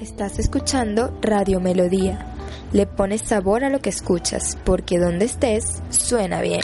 Estás escuchando Radio Melodía. Le pones sabor a lo que escuchas, porque donde estés, suena bien.